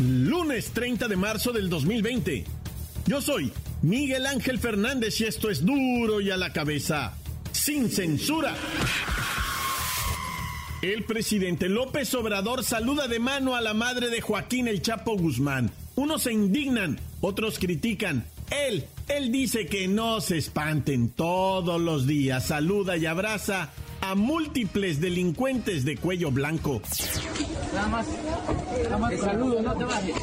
Lunes 30 de marzo del 2020. Yo soy Miguel Ángel Fernández y esto es duro y a la cabeza, sin censura. El presidente López Obrador saluda de mano a la madre de Joaquín El Chapo Guzmán. Unos se indignan, otros critican. Él, él dice que no se espanten todos los días. Saluda y abraza a múltiples delincuentes de cuello blanco. Nada más, nada más. Te saludo, no te bajes.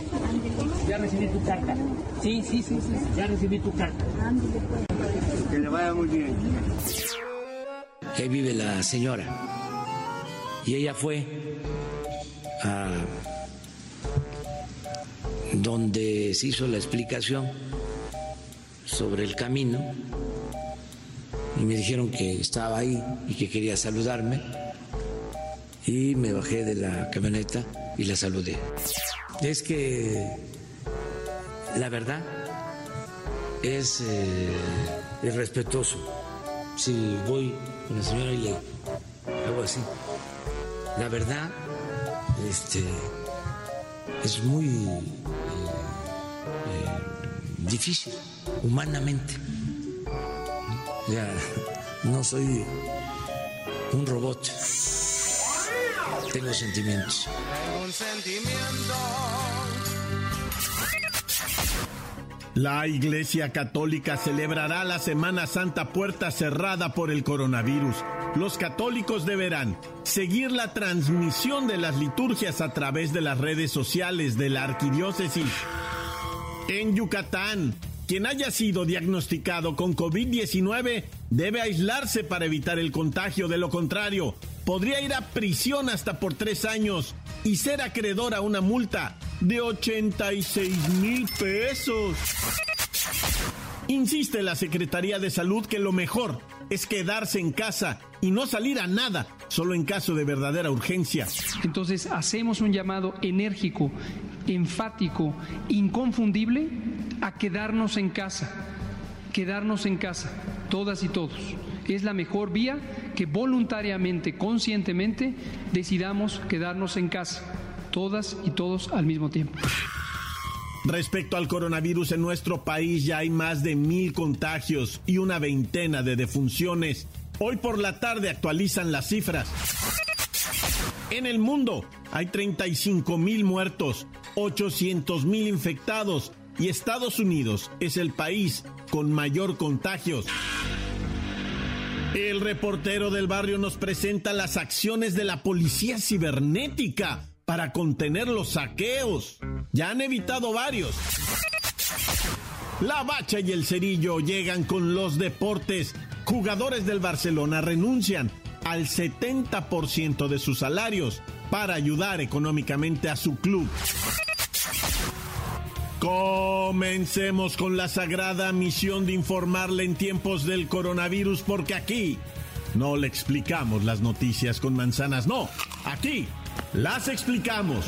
Ya recibí tu carta. Sí, sí, sí, sí. Ya recibí tu carta. Que le vaya muy bien. Ahí vive la señora. Y ella fue a donde se hizo la explicación sobre el camino y me dijeron que estaba ahí y que quería saludarme y me bajé de la camioneta y la saludé. Es que la verdad es eh, irrespetuoso si voy con la señora y le hago así. La verdad este, es muy eh, eh, difícil humanamente. Ya no soy un robot. Tengo sentimientos. La Iglesia Católica celebrará la Semana Santa puerta cerrada por el coronavirus. Los católicos deberán seguir la transmisión de las liturgias a través de las redes sociales de la arquidiócesis. En Yucatán, quien haya sido diagnosticado con COVID-19 debe aislarse para evitar el contagio. De lo contrario, podría ir a prisión hasta por tres años y ser acreedor a una multa de 86 mil pesos. Insiste la Secretaría de Salud que lo mejor es quedarse en casa y no salir a nada, solo en caso de verdadera urgencia. Entonces hacemos un llamado enérgico, enfático, inconfundible a quedarnos en casa, quedarnos en casa, todas y todos. Es la mejor vía que voluntariamente, conscientemente, decidamos quedarnos en casa, todas y todos al mismo tiempo. Respecto al coronavirus en nuestro país ya hay más de mil contagios y una veintena de defunciones. Hoy por la tarde actualizan las cifras. En el mundo hay 35 mil muertos, 800 mil infectados y Estados Unidos es el país con mayor contagios. El reportero del barrio nos presenta las acciones de la policía cibernética para contener los saqueos. Ya han evitado varios. La Bacha y el Cerillo llegan con los deportes. Jugadores del Barcelona renuncian al 70% de sus salarios para ayudar económicamente a su club. Comencemos con la sagrada misión de informarle en tiempos del coronavirus porque aquí no le explicamos las noticias con manzanas, no, aquí las explicamos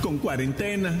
con cuarentena.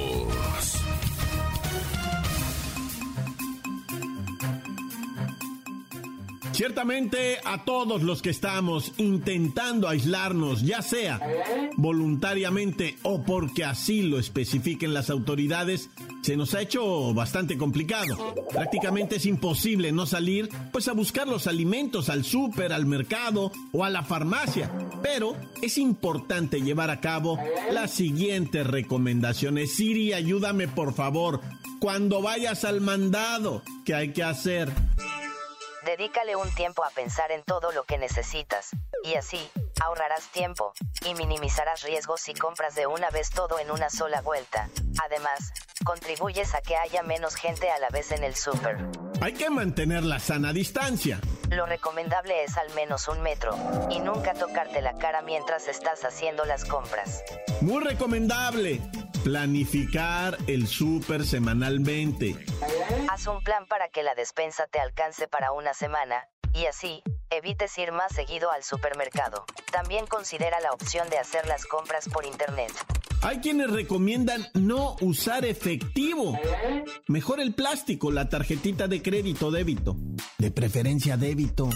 Ciertamente a todos los que estamos intentando aislarnos, ya sea voluntariamente o porque así lo especifiquen las autoridades, se nos ha hecho bastante complicado. Prácticamente es imposible no salir pues a buscar los alimentos al súper, al mercado o a la farmacia. Pero es importante llevar a cabo las siguientes recomendaciones. Siri, ayúdame por favor. Cuando vayas al mandado, ¿qué hay que hacer? Dedícale un tiempo a pensar en todo lo que necesitas, y así, ahorrarás tiempo, y minimizarás riesgos si compras de una vez todo en una sola vuelta. Además, contribuyes a que haya menos gente a la vez en el súper. Hay que mantener la sana distancia. Lo recomendable es al menos un metro, y nunca tocarte la cara mientras estás haciendo las compras. Muy recomendable. Planificar el súper semanalmente. Haz un plan para que la despensa te alcance para una semana, y así, evites ir más seguido al supermercado. También considera la opción de hacer las compras por internet. Hay quienes recomiendan no usar efectivo. Mejor el plástico, la tarjetita de crédito débito. De preferencia débito.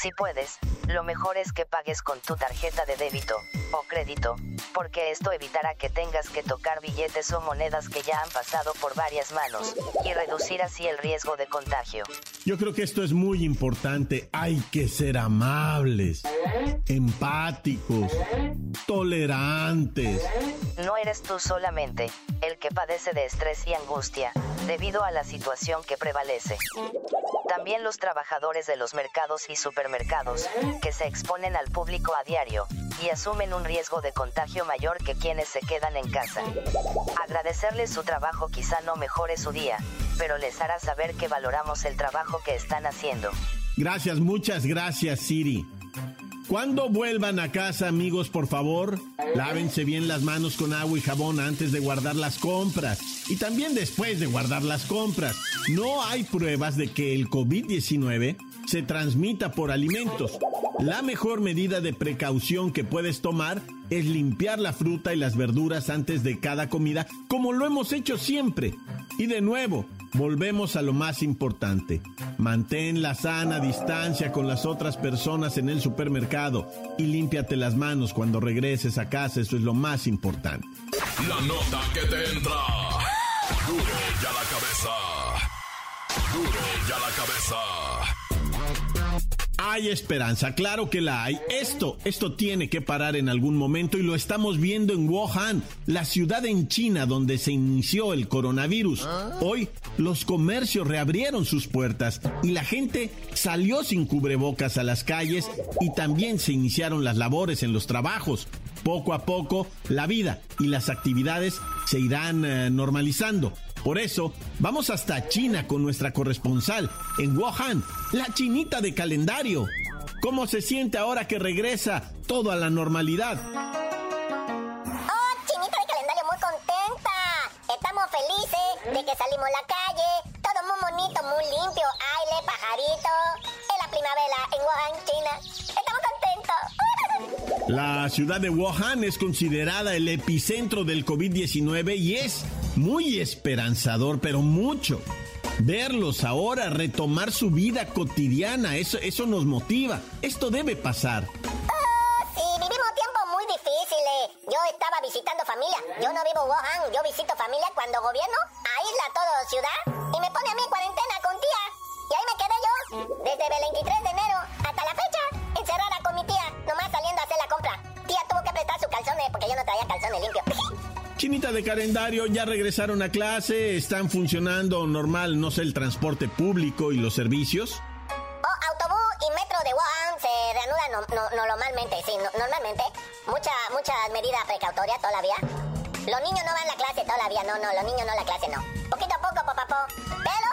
Si puedes, lo mejor es que pagues con tu tarjeta de débito o crédito, porque esto evitará que tengas que tocar billetes o monedas que ya han pasado por varias manos y reducir así el riesgo de contagio. Yo creo que esto es muy importante. Hay que ser amables, empáticos, tolerantes. No eres tú solamente el que padece de estrés y angustia, debido a la situación que prevalece. También los trabajadores de los mercados y supermercados, que se exponen al público a diario, y asumen un riesgo de contagio mayor que quienes se quedan en casa. Agradecerles su trabajo quizá no mejore su día, pero les hará saber que valoramos el trabajo que están haciendo. Gracias, muchas gracias, Siri. Cuando vuelvan a casa, amigos, por favor, lávense bien las manos con agua y jabón antes de guardar las compras y también después de guardar las compras. No hay pruebas de que el COVID-19 se transmita por alimentos. La mejor medida de precaución que puedes tomar es limpiar la fruta y las verduras antes de cada comida, como lo hemos hecho siempre. Y de nuevo, volvemos a lo más importante. Mantén la sana distancia con las otras personas en el supermercado y límpiate las manos cuando regreses a casa, eso es lo más importante. La nota que te entra. Duro ya la cabeza. Duro ya la cabeza. Hay esperanza, claro que la hay. Esto, esto tiene que parar en algún momento y lo estamos viendo en Wuhan, la ciudad en China donde se inició el coronavirus. Hoy los comercios reabrieron sus puertas y la gente salió sin cubrebocas a las calles y también se iniciaron las labores en los trabajos. Poco a poco, la vida y las actividades se irán eh, normalizando. Por eso, vamos hasta China con nuestra corresponsal en Wuhan, la chinita de calendario. ¿Cómo se siente ahora que regresa todo a la normalidad? Oh, chinita de calendario, muy contenta. Estamos felices de que salimos a la calle. Todo muy bonito, muy limpio. Aire, pajarito. Es la primavera en Wuhan, China. Estamos contentos. La ciudad de Wuhan es considerada el epicentro del COVID-19 y es muy esperanzador, pero mucho. Verlos ahora retomar su vida cotidiana, eso, eso nos motiva. Esto debe pasar. Oh, sí, vivimos tiempos muy difíciles. Yo estaba visitando familia. Yo no vivo Wuhan, yo visito familia cuando gobierno aísla todo ciudad y me pone a mí en cuarentena con tía. Y ahí me quedé yo, desde el 23 de enero hasta la fecha, encerrada con mi tía, nomás saliendo a hacer la compra. Tía tuvo que prestar sus calzones porque yo no traía calzones limpios. Chinita de calendario, ya regresaron a clase, están funcionando normal, no sé, el transporte público y los servicios. Oh, autobús y metro de Wuhan se reanudan no, no- no- normalmente, sí, no- normalmente. Mucha, muchas medidas precautorias todavía. Los niños no van a la clase todavía, no, no, los niños no a la clase, no. Poquito a poco, papá, Pero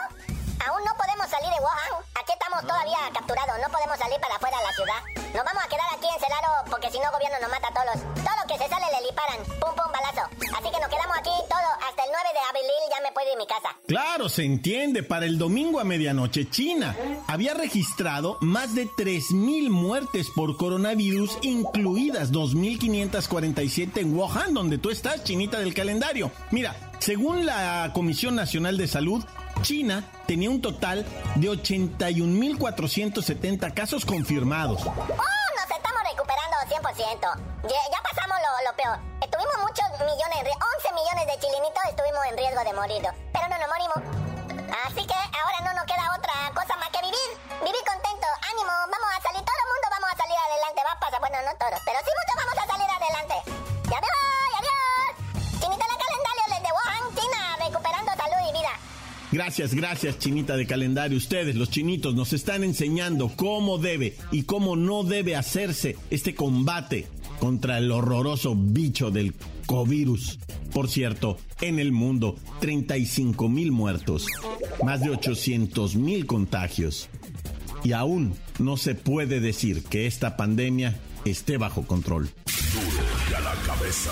aún no podemos salir de Wuhan. Aquí estamos todavía capturados, no podemos salir para afuera de la ciudad. Nos vamos a quedar aquí encerrados porque si no gobierno nos mata a todos. Todo lo que se sale le disparan. Casa. Claro, se entiende, para el domingo a medianoche China había registrado más de 3.000 muertes por coronavirus, incluidas 2.547 en Wuhan, donde tú estás, Chinita del calendario. Mira, según la Comisión Nacional de Salud, China tenía un total de 81.470 casos confirmados. ¡Oh! Ya, pasamos lo, lo peor. Estuvimos muchos millones, en ri- 11 millones de chilinitos estuvimos en riesgo de morir. Pero no nos morimos. Así que ahora no Gracias, gracias, Chinita de calendario. Ustedes, los chinitos, nos están enseñando cómo debe y cómo no debe hacerse este combate contra el horroroso bicho del covirus. Por cierto, en el mundo, 35 mil muertos, más de 800 mil contagios. Y aún no se puede decir que esta pandemia esté bajo control. Duro ya la cabeza.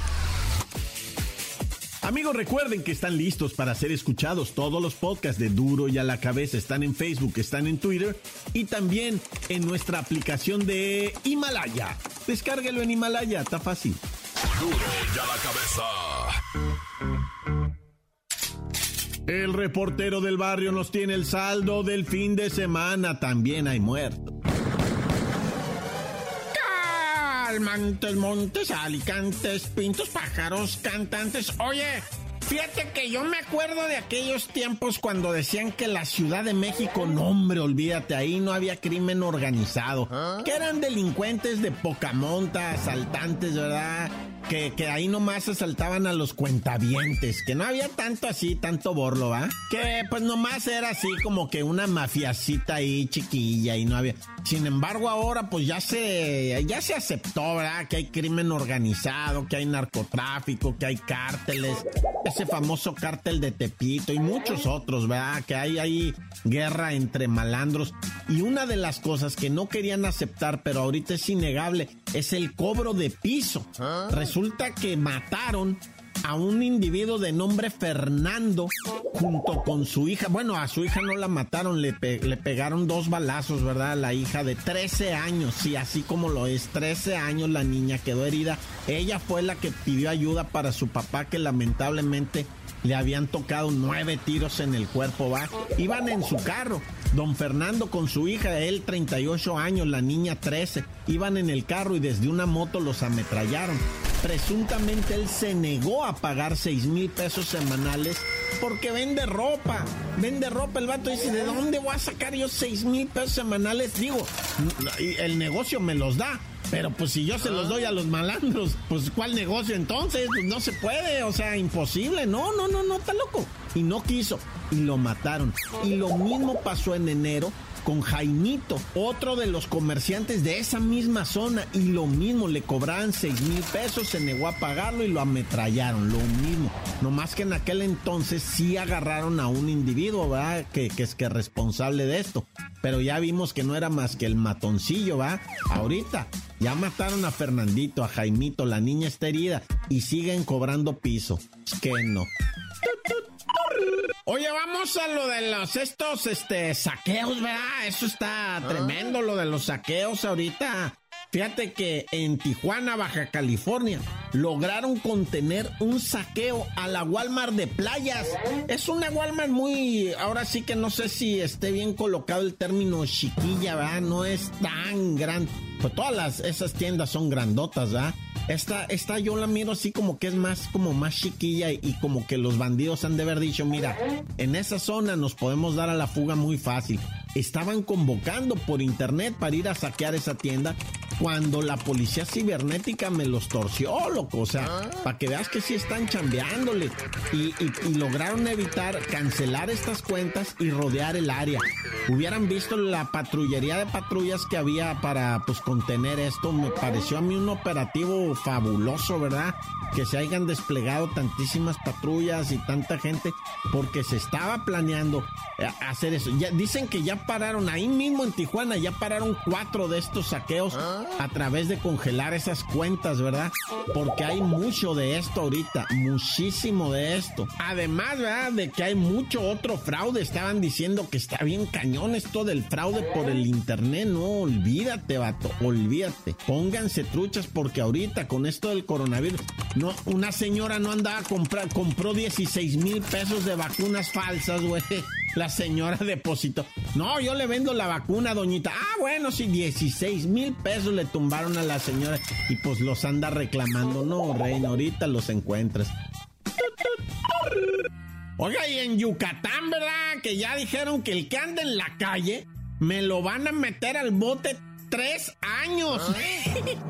Amigos, recuerden que están listos para ser escuchados. Todos los podcasts de Duro y a la cabeza están en Facebook, están en Twitter y también en nuestra aplicación de Himalaya. Descárguelo en Himalaya, está fácil. Duro y a la cabeza. El reportero del barrio nos tiene el saldo del fin de semana. También hay muertos. Almantes, montes, alicantes, pintos, pájaros, cantantes. Oye, fíjate que yo me acuerdo de aquellos tiempos cuando decían que la Ciudad de México, no hombre, olvídate, ahí no había crimen organizado. ¿Ah? Que eran delincuentes de poca monta, asaltantes, ¿verdad? que, que, ahí nomás asaltaban a los cuentavientes, que no había tanto así, tanto borlo, ¿va? Que pues nomás era así como que una mafiacita ahí chiquilla y no había... Sin embargo, ahora pues ya se, ya se aceptó, ¿verdad? Que hay crimen organizado, que hay narcotráfico, que hay cárteles, famoso cártel de Tepito y muchos otros, ¿verdad? Que hay ahí guerra entre malandros. Y una de las cosas que no querían aceptar, pero ahorita es innegable, es el cobro de piso. ¿Ah? Resulta que mataron a un individuo de nombre Fernando junto con su hija. Bueno, a su hija no la mataron, le, le pegaron dos balazos, ¿verdad? La hija de 13 años, sí, así como lo es, 13 años la niña quedó herida. Ella fue la que pidió ayuda para su papá que lamentablemente le habían tocado nueve tiros en el cuerpo, va. Iban en su carro. Don Fernando con su hija, él 38 años, la niña 13, iban en el carro y desde una moto los ametrallaron. Presuntamente él se negó a pagar 6 mil pesos semanales porque vende ropa. Vende ropa. El vato dice, ¿de dónde voy a sacar yo 6 mil pesos semanales? Digo, el negocio me los da. Pero pues si yo se los doy a los malandros, pues ¿cuál negocio entonces? Pues no se puede, o sea, imposible. No, no, no, no, está loco. Y no quiso. Y lo mataron. Y lo mismo pasó en enero con Jaimito, otro de los comerciantes de esa misma zona, y lo mismo, le cobraban 6 mil pesos, se negó a pagarlo y lo ametrallaron, lo mismo. No más que en aquel entonces sí agarraron a un individuo, ¿verdad? Que, es que responsable de esto. Pero ya vimos que no era más que el matoncillo, ¿va? Ahorita ya mataron a Fernandito, a Jaimito, la niña está herida y siguen cobrando piso. Es que no. Oye, vamos a lo de los estos este saqueos, ¿verdad? Eso está ah. tremendo lo de los saqueos ahorita. Fíjate que en Tijuana, Baja California, lograron contener un saqueo a la Walmart de playas. Es una Walmart muy, ahora sí que no sé si esté bien colocado el término chiquilla, ¿verdad? No es tan grande. Pues todas las, esas tiendas son grandotas, ¿verdad? Esta, esta yo la miro así como que es más, como más chiquilla y, como que los bandidos han de haber dicho, mira, en esa zona nos podemos dar a la fuga muy fácil. Estaban convocando por internet para ir a saquear esa tienda cuando la policía cibernética me los torció, loco. O sea, ah. para que veas que sí están chambeándole. Y, y, lograron evitar cancelar estas cuentas y rodear el área. Hubieran visto la patrullería de patrullas que había para pues contener esto. Me pareció a mí un operativo fabuloso, ¿verdad? Que se hayan desplegado tantísimas patrullas y tanta gente porque se estaba planeando eh, hacer eso. Ya dicen que ya pararon ahí mismo en Tijuana, ya pararon cuatro de estos saqueos a través de congelar esas cuentas, ¿verdad? Porque hay mucho de esto ahorita, muchísimo de esto. Además, ¿verdad? De que hay mucho otro fraude. Estaban diciendo que está bien cañón esto del fraude por el internet. No, olvídate, vato, olvídate. Pónganse truchas porque ahorita con esto del coronavirus, no, una señora no andaba a comprar, compró 16 mil pesos de vacunas falsas, güey. La señora depositó. No, yo le vendo la vacuna, doñita. Ah, bueno, sí, 16 mil pesos le tumbaron a la señora y pues los anda reclamando. No, reina, ahorita los encuentras. Oiga, y en Yucatán, ¿verdad? Que ya dijeron que el que anda en la calle me lo van a meter al bote tres años.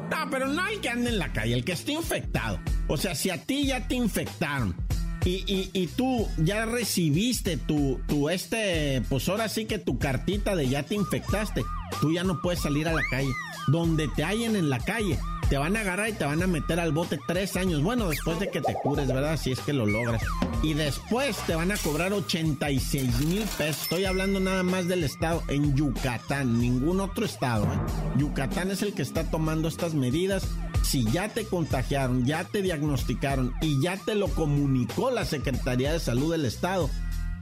no, pero no el que anda en la calle, el que esté infectado. O sea, si a ti ya te infectaron y, tú ya recibiste tu, tu, este, pues ahora sí que tu cartita de ya te infectaste. tú ya no puedes salir a la calle. Donde te hallen en la calle, te van a agarrar y te van a meter al bote tres años. Bueno, después de que te cures, ¿verdad? Si es que lo logras. Y después te van a cobrar 86 mil pesos. Estoy hablando nada más del estado en Yucatán, ningún otro estado. ¿eh? Yucatán es el que está tomando estas medidas. Si ya te contagiaron, ya te diagnosticaron y ya te lo comunicó la Secretaría de Salud del Estado,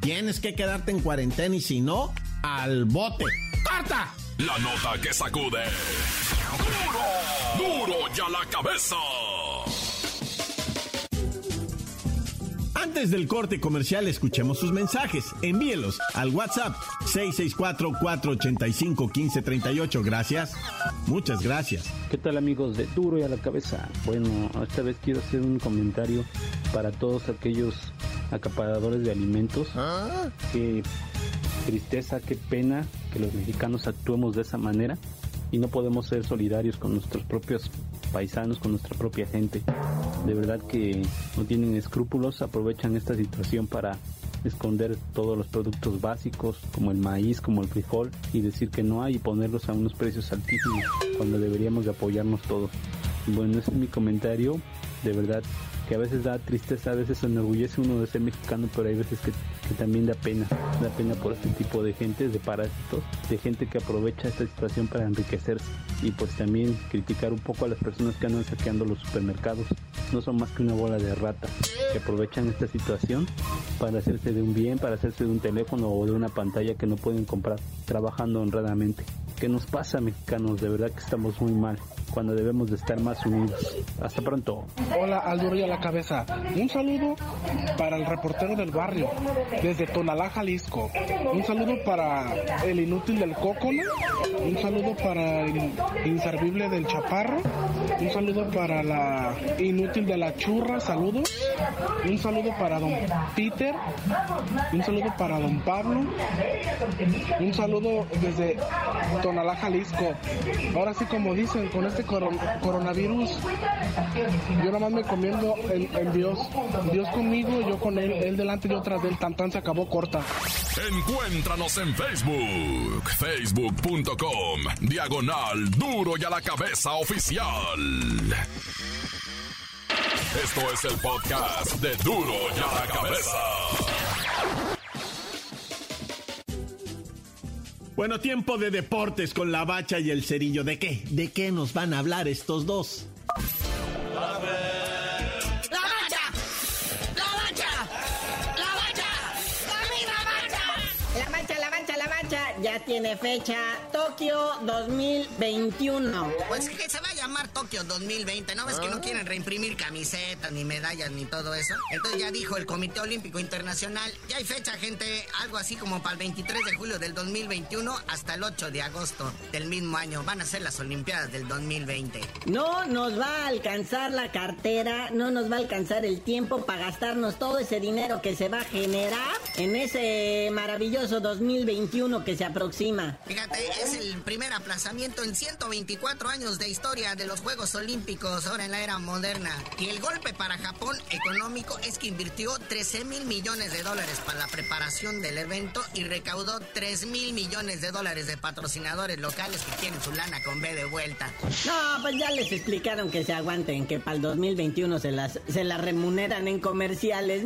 tienes que quedarte en cuarentena y si no, al bote. ¡Corta! La nota que sacude. ¡Duro! ¡Duro ya la cabeza! Antes del corte comercial, escuchemos sus mensajes. Envíelos al WhatsApp 664-485-1538. Gracias. Muchas gracias. ¿Qué tal amigos de Duro y a la cabeza? Bueno, esta vez quiero hacer un comentario para todos aquellos acaparadores de alimentos. Qué tristeza, qué pena que los mexicanos actuemos de esa manera y no podemos ser solidarios con nuestros propios paisanos, con nuestra propia gente. De verdad que no tienen escrúpulos, aprovechan esta situación para esconder todos los productos básicos como el maíz, como el frijol y decir que no hay y ponerlos a unos precios altísimos cuando deberíamos de apoyarnos todos. Bueno, ese es mi comentario. De verdad que a veces da tristeza, a veces enorgullece uno de ser mexicano, pero hay veces que, que, también da pena, da pena por este tipo de gente, de parásitos, de gente que aprovecha esta situación para enriquecerse y pues también criticar un poco a las personas que andan saqueando los supermercados. No son más que una bola de rata que aprovechan esta situación para hacerse de un bien, para hacerse de un teléfono o de una pantalla que no pueden comprar trabajando honradamente. ¿Qué nos pasa mexicanos? De verdad que estamos muy mal cuando debemos de estar más unidos. Hasta pronto. Hola, Aldo a la cabeza. Un saludo para el reportero del barrio, desde Tonalá, Jalisco. Un saludo para el inútil del Cócono. Un saludo para el inservible del Chaparro. Un saludo para la inútil de la Churra. Saludos. Un saludo para don Peter. Un saludo para don Pablo. Un saludo desde Tonalá, Jalisco. Ahora sí, como dicen, con este coron coronavirus, yo nada más me comiendo en, Dios. Dios conmigo, yo con él, él delante y yo tras de él. Tan tan se acabó corta. Encuéntranos en Facebook, facebook.com, diagonal duro y a la cabeza oficial. Esto es el podcast de duro y a la cabeza. Bueno, tiempo de deportes con la bacha y el cerillo. ¿De qué? ¿De qué nos van a hablar estos dos? A ver. ya tiene fecha Tokio 2021. Pues que se va a llamar Tokio 2020, ¿no ves que no quieren reimprimir camisetas, ni medallas, ni todo eso? Entonces ya dijo el Comité Olímpico Internacional, ya hay fecha, gente, algo así como para el 23 de julio del 2021 hasta el 8 de agosto del mismo año. Van a ser las Olimpiadas del 2020. No nos va a alcanzar la cartera, no nos va a alcanzar el tiempo para gastarnos todo ese dinero que se va a generar en ese maravilloso 2021 que se aproxima. Fíjate, es el primer aplazamiento en 124 años de historia de los Juegos Olímpicos, ahora en la era moderna. Y el golpe para Japón económico es que invirtió 13 mil millones de dólares para la preparación del evento y recaudó 3 mil millones de dólares de patrocinadores locales que tienen su lana con B de vuelta. No, pues ya les explicaron que se aguanten, que para el 2021 se las, se las remuneran en comerciales.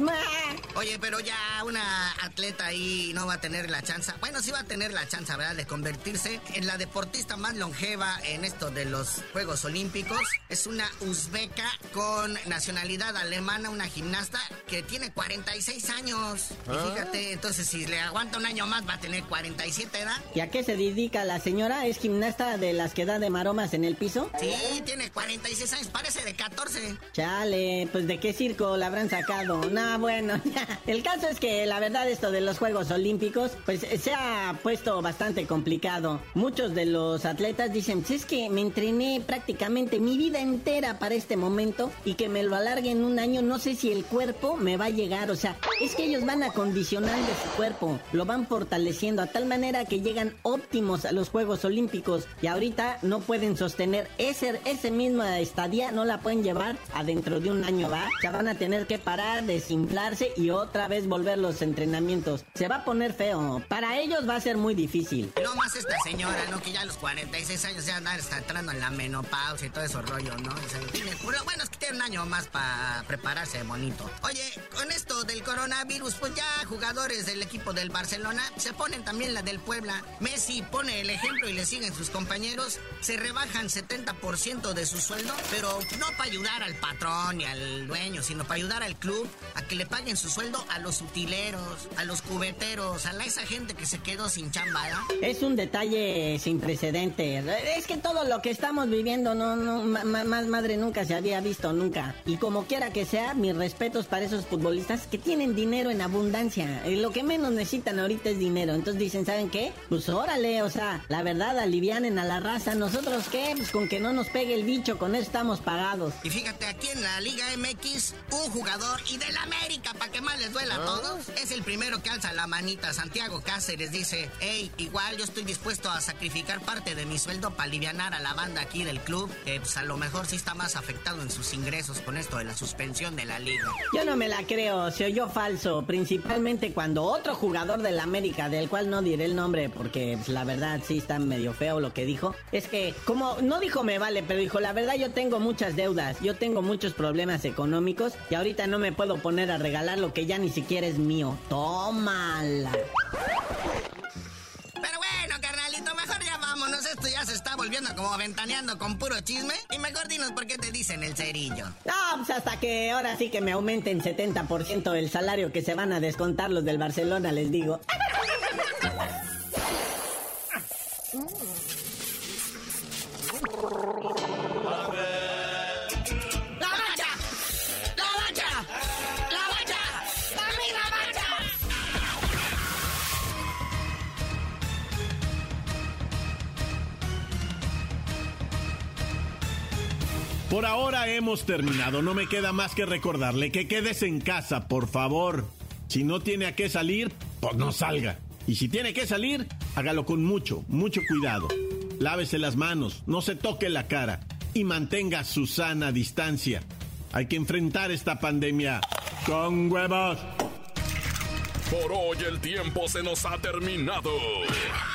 Oye, pero ya una atleta ahí no va a tener la chance. Bueno, sí va a tener la chance, ¿verdad?, de convertirse en la deportista más longeva en esto de los Juegos Olímpicos. Es una uzbeca con nacionalidad alemana, una gimnasta que tiene 46 años. Y Ah. fíjate, entonces si le aguanta un año más va a tener 47 edad. ¿Y a qué se dedica la señora? ¿Es gimnasta de las que da de maromas en el piso? Sí, tiene 46 años, parece de 14. Chale, pues de qué circo la habrán sacado. No, bueno, ya. El caso es que la verdad esto de los Juegos Olímpicos, pues se ha puesto bastante complicado. Muchos de los atletas dicen, "Pues es que me entrené prácticamente mi vida entera para este momento y que me lo alarguen un año, no sé si el cuerpo me va a llegar. O sea, es que ellos van acondicionando su cuerpo, lo van fortaleciendo a tal manera que llegan óptimos a los Juegos Olímpicos y ahorita no pueden sostener ese, ese misma estadía no la pueden llevar adentro de un año, ¿va? Se van a tener que parar, desinflarse y otra vez volver los entrenamientos. Se va a poner feo. Para ellos va a ser muy difícil. No más esta señora, ¿no? Que ya a los 46 años ya andar está entrando en la menopausia y todo eso rollo, ¿no? Bueno, es que tiene un año más para prepararse bonito. Oye, con esto del coronavirus, pues ya jugadores del equipo del Barcelona se ponen también la del Puebla. Messi pone el ejemplo y le siguen sus compañeros. Se rebajan 70% de su sueldo, pero no para ayudar al patrón y al dueño, sino para ayudar al club a que le paguen su sueldo a los utileros, a los cubeteros, a la, esa gente que se quedó sin chamba, ¿no? Es un detalle sin precedente. Es que todo lo que estamos viviendo, no, más madre nunca se había visto nunca. Y como quiera que sea, mis respetos para esos futbolistas que tienen dinero en abundancia. lo que menos necesitan ahorita es dinero. Entonces dicen, ¿saben qué? Pues órale, o sea, la verdad, alivianen a la raza. ¿Nosotros qué? Pues con que no nos pegue el bicho, con eso estamos pagados. Y fíjate, aquí en la Liga MX, un jugador y del América, para que más les duela a ah. todos, es el primero que alza la manita. Santiago Cáceres dice, hey, igual yo estoy dispuesto a sacrificar parte de mi sueldo para aliviar a la banda aquí del club, que pues a lo mejor sí está más afectado en sus ingresos con esto de la suspensión de la liga. Yo no me la creo, se oyó falso, principalmente cuando otro jugador del América, del cual no diré el nombre porque pues, la verdad sí está medio feo lo que dijo, es que como no dijo me vale, pero dijo la verdad yo tengo muchas deudas, yo tengo muchos problemas económicos y ahorita no me puedo poner a regalar lo que ya ni siquiera es mío. Tómala. Vámonos. Esto ya se está volviendo como ventaneando con puro chisme. Y mejor dinos por qué te dicen el cerillo. No, pues hasta que ahora sí que me aumenten 70% el salario que se van a descontar los del Barcelona, les digo. Ahora hemos terminado. No me queda más que recordarle que quedes en casa, por favor. Si no tiene a qué salir, pues no salga. Y si tiene que salir, hágalo con mucho, mucho cuidado. Lávese las manos, no se toque la cara y mantenga su sana distancia. Hay que enfrentar esta pandemia con huevos. Por hoy el tiempo se nos ha terminado.